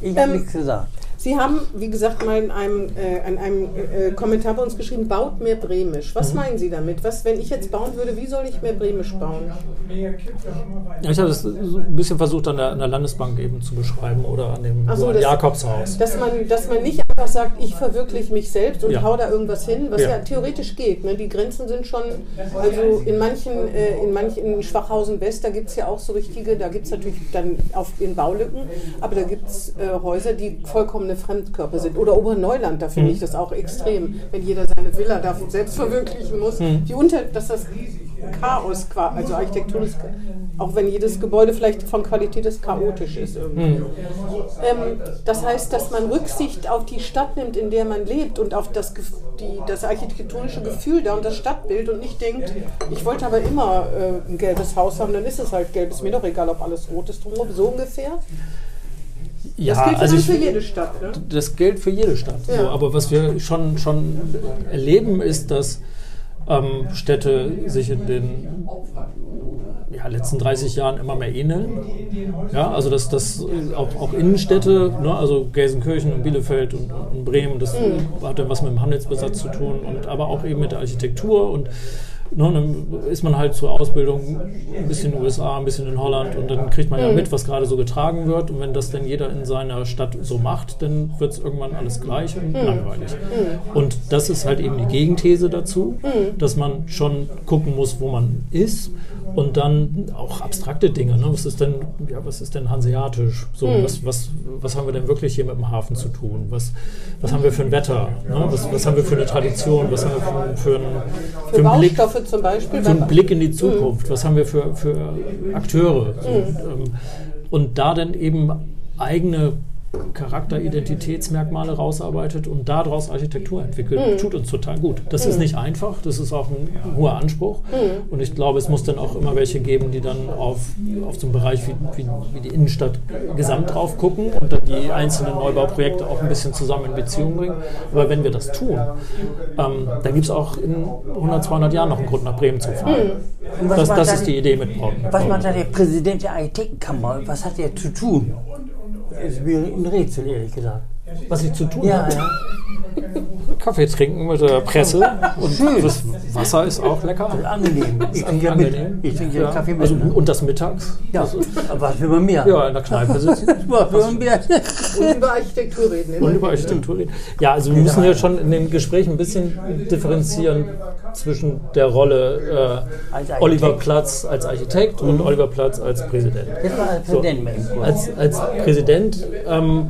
Ich habe Ähm, nichts gesagt. Sie haben, wie gesagt, mal in einem, äh, in einem äh, Kommentar bei uns geschrieben, baut mehr Bremisch. Mhm. Was meinen Sie damit? Was, wenn ich jetzt bauen würde, wie soll ich mehr Bremisch bauen? Ja, ich habe das so ein bisschen versucht an der, an der Landesbank eben zu beschreiben oder an dem so, das- Jakobshaus. Dass man, dass man nicht einfach sagt, ich verwirkliche mich selbst und Ja. hau da irgendwas hin, was ja, Ja. theoretisch geht. Ne? Die Grenzen sind schon, also in manchen, äh, in manchen, in Schwachhausen West, da gibt es ja auch so richtige, da gibt es natürlich dann auf in Baulücken, aber da gibt es äh, Häuser, die vollkommene Fremdkörper sind. Oder Oberneuland, da finde Mhm. ich das auch extrem, wenn jeder seine Villa da selbst verwirklichen muss. Mhm. Wie unter, dass das Chaos, also Architektur ist, auch wenn jedes Gebäude vielleicht von Qualität ist, chaotisch ist irgendwie. Mhm. Ähm, das heißt, dass man Rücksicht auf die Stadt nimmt, in der man lebt und auf das, die, das architektonische Gefühl da und das Stadtbild und nicht denkt, ich wollte aber immer äh, ein gelbes Haus haben, dann ist es halt gelb, ist mir doch egal, ob alles rot ist drumherum, so ungefähr. Ja, das gilt also ich, für jede Stadt. Ne? das gilt für jede Stadt. Ja. So, aber was wir schon, schon erleben, ist, dass ähm, Städte sich in den ja, letzten 30 Jahren immer mehr ähneln. Ja, also dass das auch, auch Innenstädte, ne, also Gelsenkirchen und Bielefeld und, und Bremen, das hat dann was mit dem Handelsbesatz zu tun, und aber auch eben mit der Architektur und Ne, dann ist man halt zur Ausbildung ein bisschen in den USA, ein bisschen in Holland und dann kriegt man ja mit, was gerade so getragen wird. Und wenn das dann jeder in seiner Stadt so macht, dann wird es irgendwann alles gleich und langweilig. Und das ist halt eben die Gegenthese dazu, dass man schon gucken muss, wo man ist und dann auch abstrakte Dinge. Ne? Was ist denn, ja, was ist denn hanseatisch? So, was, was, was haben wir denn wirklich hier mit dem Hafen zu tun? Was, was haben wir für ein Wetter? Ne? Was, was haben wir für eine Tradition? Was haben wir für, für, einen, für Für einen Blick? Zum Beispiel. für einen Blick in die Zukunft. Was haben wir für, für Akteure? So, ähm, und da dann eben eigene Charakteridentitätsmerkmale rausarbeitet und daraus Architektur entwickelt, tut uns total gut. Das ist nicht einfach, das ist auch ein hoher Anspruch. Und ich glaube, es muss dann auch immer welche geben, die dann auf, auf so einen Bereich wie, wie, wie die Innenstadt gesamt drauf gucken und dann die einzelnen Neubauprojekte auch ein bisschen zusammen in Beziehung bringen. Aber wenn wir das tun, ähm, dann gibt es auch in 100, 200 Jahren noch einen Grund, nach Bremen zu fahren. Was Das, das da ist die Idee mit Braun. Was macht da der Präsident der Architektenkammer? Was hat er zu tun? Ist mir ein Rätsel, ehrlich gesagt. Was ich zu tun Ja, habe, ja. Kaffee trinken mit der Presse und das Wasser ist auch lecker. Angenehm. Ich trinke ja mit. Angenehm. Ich trinke ja Kaffee mit. also, ne? und das mittags. ja, Das ist, aber was will man mehr? ja, in der Kneipe sitzen. Was will man mehr? Und über Architektur reden. Und über Architektur reden. Ja, also wir müssen ja schon in dem Gespräch ein bisschen differenzieren zwischen der Rolle äh. Oliver Platz als Architekt und Oliver Platz als Präsident. Kurz. Als, als Präsident ähm,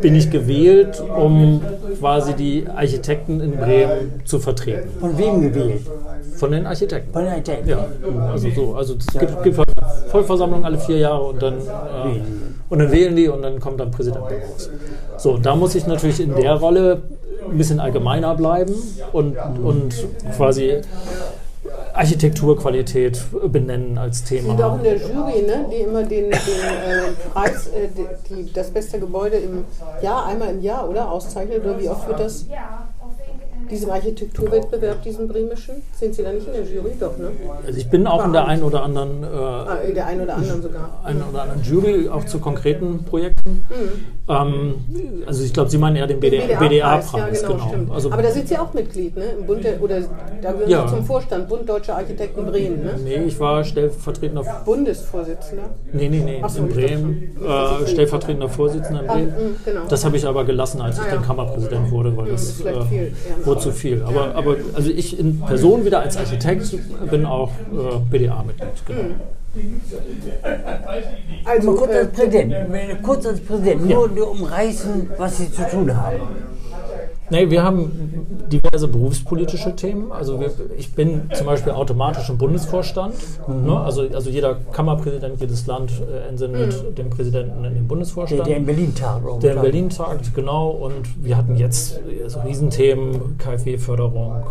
bin ich gewählt, um quasi die Architekten in Bremen zu vertreten. Von wem gewählt? Von den Architekten. Von den Architekten. Ja, also so. Also es gibt, gibt Vollversammlung alle vier Jahre und dann, äh, und dann wählen die und dann kommt dann Präsident raus. So, da muss ich natürlich in der Rolle ein bisschen allgemeiner bleiben und, und quasi Architekturqualität benennen als Thema. Und auch in der Jury, ne, die immer den, den äh, Preis, äh, die, die, das beste Gebäude im Jahr, einmal im Jahr, oder? Auszeichnet, oder wie oft wird das? Diesem Architekturwettbewerb, diesem bremischen? Sind Sie da nicht in der Jury? Doch, ne? Also ich bin auch in der einen oder anderen, äh, Ah, in der einen oder anderen sogar. einen oder anderen Jury, auch zu konkreten Projekten. Ähm, also ich glaube, Sie meinen eher den BDA-Preis. BDA-Preis, ja, BDA genau, genau. stimmt. Also, Aber da sind Sie auch Mitglied, ne? Im Bund der, oder da gehören Ja. Sie zum Vorstand, Bund Deutscher Architekten Bremen, ne? nee, ich war stellvertretender Bundesvorsitzender. Nee, nee, nee, so, in Bremen, äh, stellvertretender Vorsitzender in Ah, Bremen. mm, genau. Das habe ich aber gelassen, als ich Ah, ja. dann Kammerpräsident wurde, weil Mm, das äh, viel, ja. wurde zu viel. Aber, aber also ich in Person wieder als Architekt bin auch äh, BDA-Mitglied. Genau. Also, kurz äh, als Präsident, kurz als Präsident, nur, nur umreißen, was Sie zu tun haben. Nee, wir haben diverse berufspolitische Themen. Also wir, ich bin zum Beispiel automatisch im Bundesvorstand. Ne? Also, also jeder Kammerpräsident, jedes Land äh, entsendet den Präsidenten in den Der, Bundesvorstand. der in Berlin tagt. Der in Berlin tagt, genau. Und wir hatten jetzt so Riesenthemen, KfW-Förderung,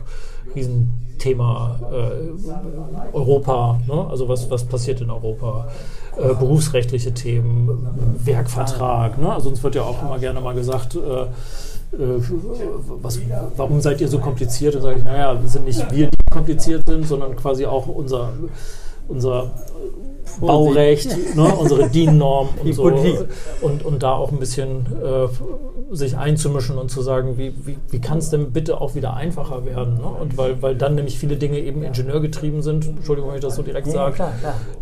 Riesenthema äh, Europa, ne? also was, was passiert in Europa, äh, berufsrechtliche Themen, Werkvertrag. Ne? Also uns wird ja auch immer gerne mal gesagt, äh, äh, was, warum seid ihr so kompliziert? Und sage ich, naja, sind nicht wir, die kompliziert sind, sondern quasi auch unser, unser Baurecht, ne, unsere DIN-Norm und so. Und, und da auch ein bisschen äh, sich einzumischen und zu sagen, wie, wie, wie kann es denn bitte auch wieder einfacher werden? Ne? Und weil, weil dann nämlich viele Dinge eben ingenieurgetrieben sind, Entschuldigung, wenn ich das so direkt sage.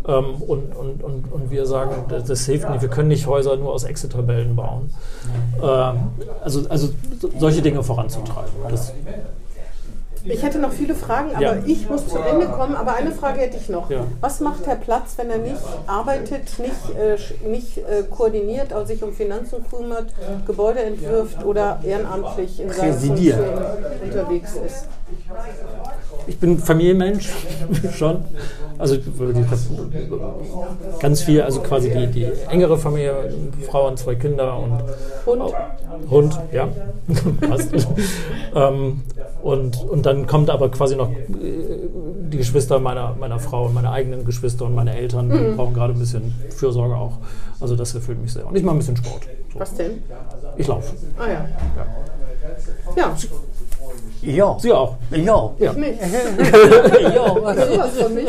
Ähm, und, und, und, und wir sagen, das, das hilft nicht, wir können nicht Häuser nur aus Excel-Tabellen bauen. Ähm, also, also so- solche Dinge voranzutreiben. Das, Ich hätte noch viele Fragen, aber Ja. ich muss zu Ende kommen. Aber eine Frage hätte ich noch. Ja. Was macht Herr Platz, wenn er nicht arbeitet, nicht, äh, nicht äh, koordiniert, also sich um Finanzen kümmert, Gebäude entwirft oder ehrenamtlich in seiner. Funktion unterwegs ist? ich bin Familienmensch schon. Also ganz viel, also quasi die, die engere Familie, Frau und zwei Kinder und Hund? Hund, ja. Passt. ähm, und, und dann kommt aber quasi noch äh, die Geschwister meiner, meiner Frau und meine eigenen Geschwister und meine Eltern, die brauchen gerade ein bisschen Fürsorge auch. Also das erfüllt mich sehr. Und ich mache ein bisschen Sport. So. Was denn? Ich laufe. Ah ja. Ja, Ja. Sie auch. Ja. Ja. nicht. Ja. Sowas von mich.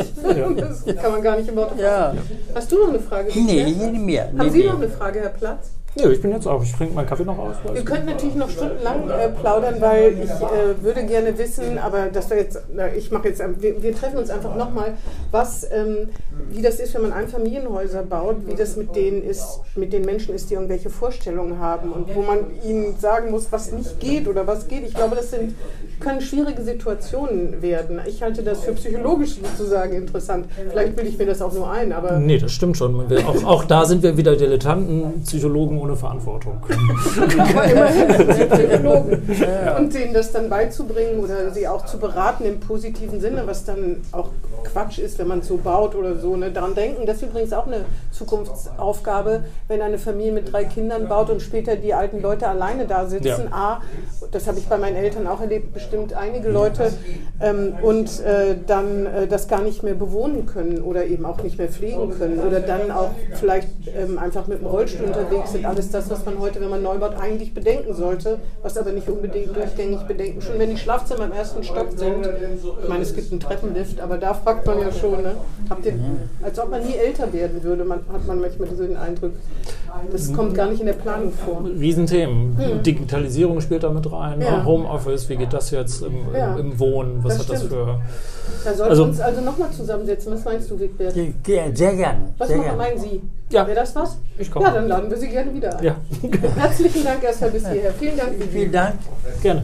Das kann man gar nicht im Wort. Ja. Hast du noch eine Frage? Nee, nicht mehr. Haben Nee, Sie nee. noch eine Frage, Herr Platz? Nö, ich bin jetzt auch. Ich trinke meinen Kaffee noch aus. Wir könnten natürlich noch stundenlang äh, plaudern, weil ich äh, würde gerne wissen, aber das wäre jetzt, ich mache jetzt, wir, wir treffen uns einfach nochmal, was, ähm, wie das ist, wenn man Einfamilienhäuser baut, wie das mit denen ist, mit den Menschen ist, die irgendwelche Vorstellungen haben und wo man ihnen sagen muss, was nicht geht oder was geht. Ich glaube, das sind, können schwierige Situationen werden. Ich halte das für psychologisch sozusagen interessant. Vielleicht bilde ich mir das auch nur ein, aber Nee, das stimmt schon. Auch, auch da sind wir wieder Dilettanten, Psychologen ohne Verantwortung. Aber immerhin sind sie Psychologen. Und denen das dann beizubringen oder sie auch zu beraten im positiven Sinne, was dann auch Quatsch ist, wenn man es so baut oder so. Ne? Daran denken, das ist übrigens auch eine Zukunftsaufgabe, wenn eine Familie mit drei Kindern baut und später die alten Leute alleine da sitzen. Ja. A, das habe ich bei meinen Eltern auch erlebt, bestimmt einige Leute, ähm, und äh, dann äh, das gar nicht mehr bewohnen können oder eben auch nicht mehr pflegen können oder dann auch vielleicht ähm, einfach mit dem Rollstuhl unterwegs sind. Alles das, was man heute, wenn man neu baut, eigentlich bedenken sollte, was aber nicht unbedingt durchgängig bedenken. Schon wenn die Schlafzimmer im ersten Stock sind, ich meine, es gibt einen Treppenlift, aber da fragt man ja schon, ne? Habt ihr, als ob man nie älter werden würde, man, hat man manchmal so den Eindruck. Das kommt gar nicht in der Planung vor. Riesenthemen. Digitalisierung spielt da mit rein. Hm. Ja. Homeoffice, wie geht das jetzt im, Ja. im Wohnen? Was Das hat das stimmt. für. Da sollten Also- wir uns also nochmal zusammensetzen. Was meinst du, Wigbert? Sehr gerne. Was Sehr machen, gerne. meinen Sie? Ja. Wäre das was? Ich komme. Ja, dann laden wir Sie gerne wieder ein. Ja, Herzlichen Dank erstmal bis hierher. Vielen Dank. Vielen Dank. gerne.